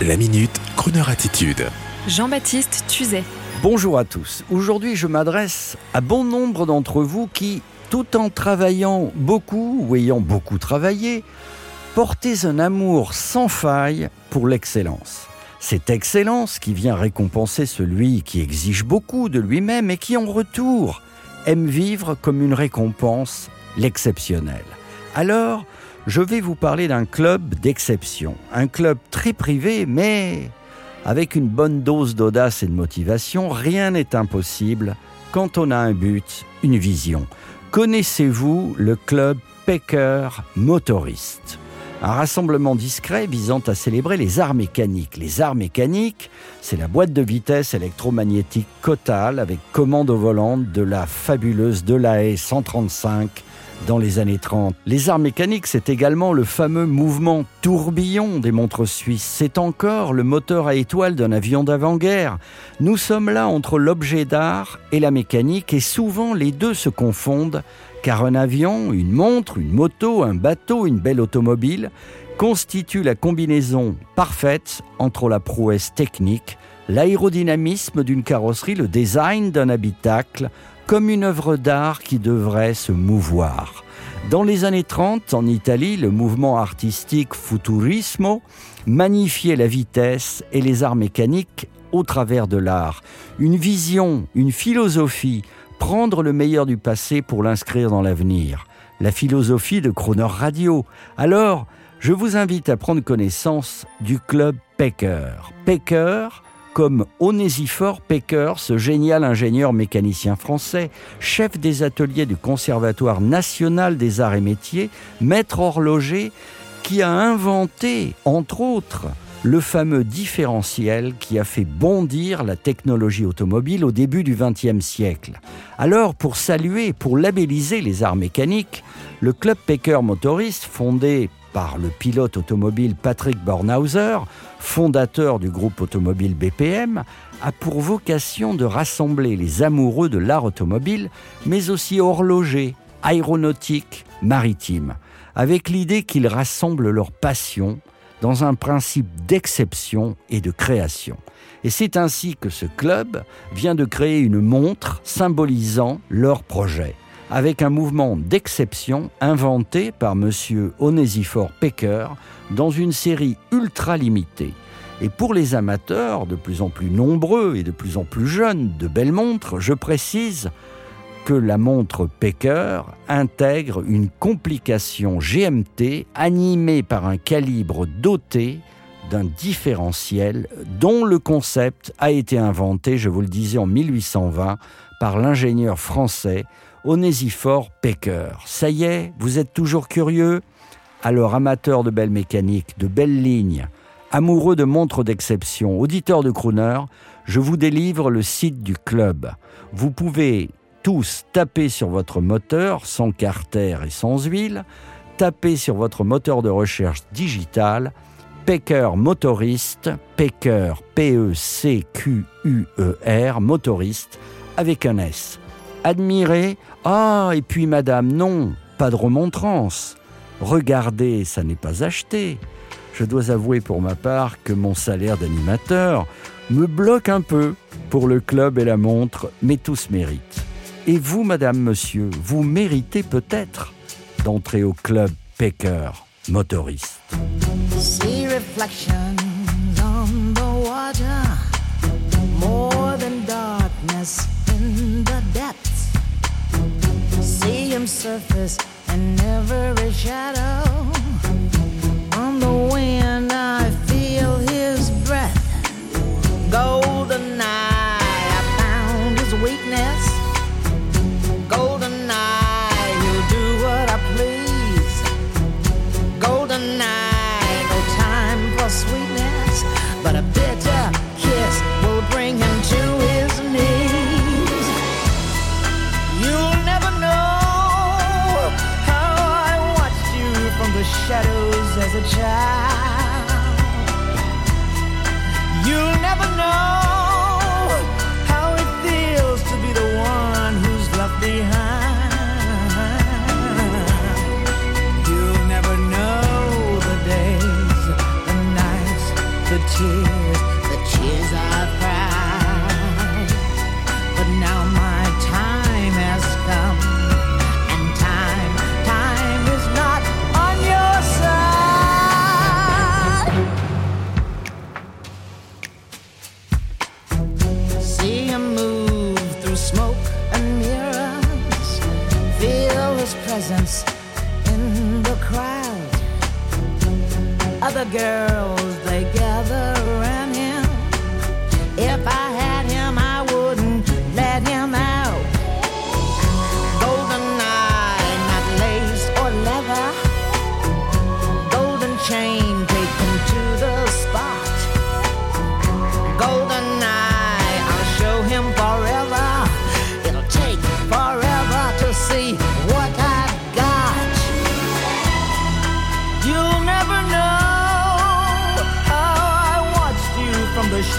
La minute, Kroneur attitude. Jean-Baptiste Tuzet. Bonjour à tous. Aujourd'hui, je m'adresse à bon nombre d'entre vous qui, tout en travaillant beaucoup ou ayant beaucoup travaillé, portez un amour sans faille pour l'excellence. Cette excellence qui vient récompenser celui qui exige beaucoup de lui-même et qui, en retour, aime vivre comme une récompense l'exceptionnel. Alors, je vais vous parler d'un club d'exception, un club très privé, mais avec une bonne dose d'audace et de motivation, rien n'est impossible quand on a un but, une vision. Connaissez-vous le club Pecker Motoriste un rassemblement discret visant à célébrer les arts mécaniques. Les arts mécaniques, c'est la boîte de vitesse électromagnétique Cotal avec commande au volant de la fabuleuse Delahaye 135 dans les années 30. Les arts mécaniques, c'est également le fameux mouvement tourbillon des montres suisses. C'est encore le moteur à étoile d'un avion d'avant-guerre. Nous sommes là entre l'objet d'art et la mécanique et souvent les deux se confondent car un avion, une montre, une moto, un bateau, une belle automobile constituent la combinaison parfaite entre la prouesse technique, l'aérodynamisme d'une carrosserie, le design d'un habitacle, comme une œuvre d'art qui devrait se mouvoir. Dans les années 30, en Italie, le mouvement artistique Futurismo magnifiait la vitesse et les arts mécaniques au travers de l'art. Une vision, une philosophie, prendre le meilleur du passé pour l'inscrire dans l'avenir. La philosophie de Croner Radio. Alors, je vous invite à prendre connaissance du club Pecker. Pecker, comme Onésiphore Pecker, ce génial ingénieur mécanicien français, chef des ateliers du Conservatoire national des arts et métiers, maître horloger, qui a inventé, entre autres, le fameux différentiel qui a fait bondir la technologie automobile au début du XXe siècle. Alors, pour saluer, pour labelliser les arts mécaniques, le Club Pecker Motoriste, fondé par le pilote automobile Patrick Bornhauser, fondateur du groupe automobile BPM, a pour vocation de rassembler les amoureux de l'art automobile, mais aussi horloger, aéronautique, maritime, avec l'idée qu'ils rassemblent leurs passions dans un principe d'exception et de création. Et c'est ainsi que ce club vient de créer une montre symbolisant leur projet avec un mouvement d'exception inventé par M. Onésiphore Pecker dans une série ultra limitée. Et pour les amateurs, de plus en plus nombreux et de plus en plus jeunes de belles montres, je précise que la montre Pecker intègre une complication GMT animée par un calibre doté d'un différentiel dont le concept a été inventé, je vous le disais, en 1820 par l'ingénieur français Onésiphore Pecker. Ça y est, vous êtes toujours curieux? Alors, amateur de belles mécaniques, de belles lignes, amoureux de montres d'exception, auditeur de crooner, je vous délivre le site du club. Vous pouvez tous taper sur votre moteur sans carter et sans huile, taper sur votre moteur de recherche digital Pecker Motoriste, Pecker, P-E-C-Q-U-E-R, motoriste, avec un S. Admirer, ah, et puis madame, non, pas de remontrance. Regardez, ça n'est pas acheté. Je dois avouer pour ma part que mon salaire d'animateur me bloque un peu pour le club et la montre, mais tous méritent. Et vous, madame, monsieur, vous méritez peut-être d'entrer au club Pecker motoriste. Surface in every shadow. as a child. You'll never know how it feels to be the one who's left behind. presence in the crowd. Other girls